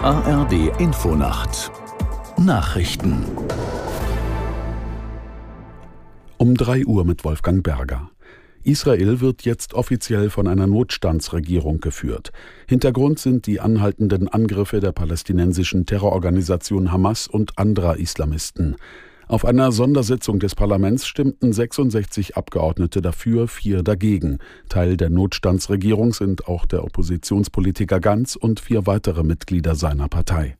ARD Infonacht Nachrichten um 3 Uhr mit Wolfgang Berger. Israel wird jetzt offiziell von einer Notstandsregierung geführt. Hintergrund sind die anhaltenden Angriffe der palästinensischen Terrororganisation Hamas und anderer Islamisten. Auf einer Sondersitzung des Parlaments stimmten 66 Abgeordnete dafür, vier dagegen. Teil der Notstandsregierung sind auch der Oppositionspolitiker Ganz und vier weitere Mitglieder seiner Partei.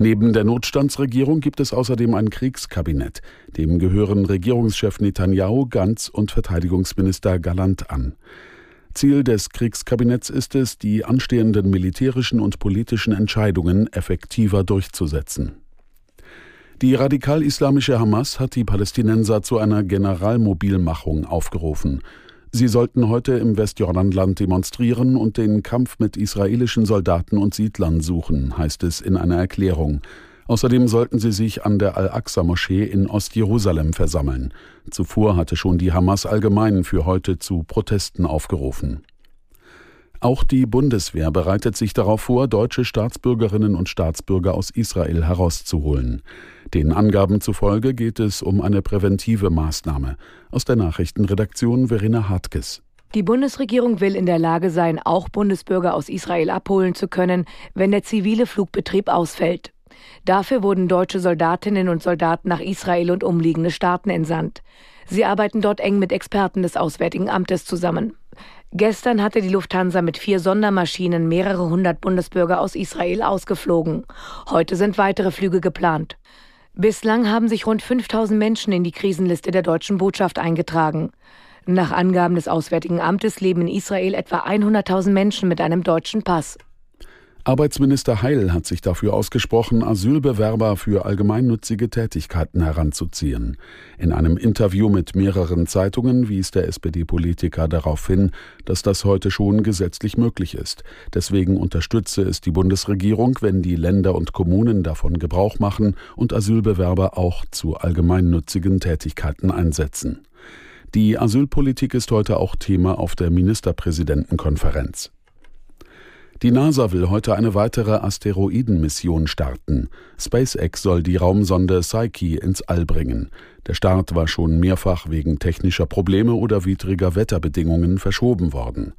Neben der Notstandsregierung gibt es außerdem ein Kriegskabinett. Dem gehören Regierungschef Netanyahu, Ganz und Verteidigungsminister Galant an. Ziel des Kriegskabinetts ist es, die anstehenden militärischen und politischen Entscheidungen effektiver durchzusetzen. Die radikal-islamische Hamas hat die Palästinenser zu einer Generalmobilmachung aufgerufen. Sie sollten heute im Westjordanland demonstrieren und den Kampf mit israelischen Soldaten und Siedlern suchen, heißt es in einer Erklärung. Außerdem sollten sie sich an der Al-Aqsa-Moschee in Ostjerusalem versammeln. Zuvor hatte schon die Hamas allgemein für heute zu Protesten aufgerufen. Auch die Bundeswehr bereitet sich darauf vor, deutsche Staatsbürgerinnen und Staatsbürger aus Israel herauszuholen. Den Angaben zufolge geht es um eine präventive Maßnahme. Aus der Nachrichtenredaktion Verena Hartges. Die Bundesregierung will in der Lage sein, auch Bundesbürger aus Israel abholen zu können, wenn der zivile Flugbetrieb ausfällt. Dafür wurden deutsche Soldatinnen und Soldaten nach Israel und umliegende Staaten entsandt. Sie arbeiten dort eng mit Experten des Auswärtigen Amtes zusammen. Gestern hatte die Lufthansa mit vier Sondermaschinen mehrere hundert Bundesbürger aus Israel ausgeflogen. Heute sind weitere Flüge geplant. Bislang haben sich rund 5000 Menschen in die Krisenliste der deutschen Botschaft eingetragen. Nach Angaben des Auswärtigen Amtes leben in Israel etwa 100.000 Menschen mit einem deutschen Pass. Arbeitsminister Heil hat sich dafür ausgesprochen, Asylbewerber für allgemeinnützige Tätigkeiten heranzuziehen. In einem Interview mit mehreren Zeitungen wies der SPD-Politiker darauf hin, dass das heute schon gesetzlich möglich ist. Deswegen unterstütze es die Bundesregierung, wenn die Länder und Kommunen davon Gebrauch machen und Asylbewerber auch zu allgemeinnützigen Tätigkeiten einsetzen. Die Asylpolitik ist heute auch Thema auf der Ministerpräsidentenkonferenz. Die NASA will heute eine weitere Asteroidenmission starten. SpaceX soll die Raumsonde Psyche ins All bringen. Der Start war schon mehrfach wegen technischer Probleme oder widriger Wetterbedingungen verschoben worden.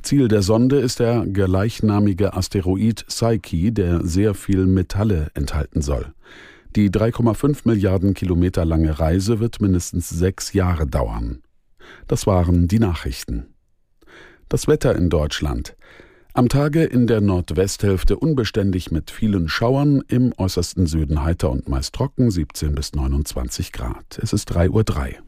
Ziel der Sonde ist der gleichnamige Asteroid Psyche, der sehr viel Metalle enthalten soll. Die 3,5 Milliarden Kilometer lange Reise wird mindestens sechs Jahre dauern. Das waren die Nachrichten. Das Wetter in Deutschland. Am Tage in der Nordwesthälfte unbeständig mit vielen Schauern, im äußersten Süden heiter und meist trocken 17 bis 29 Grad. Es ist 3.03 Uhr.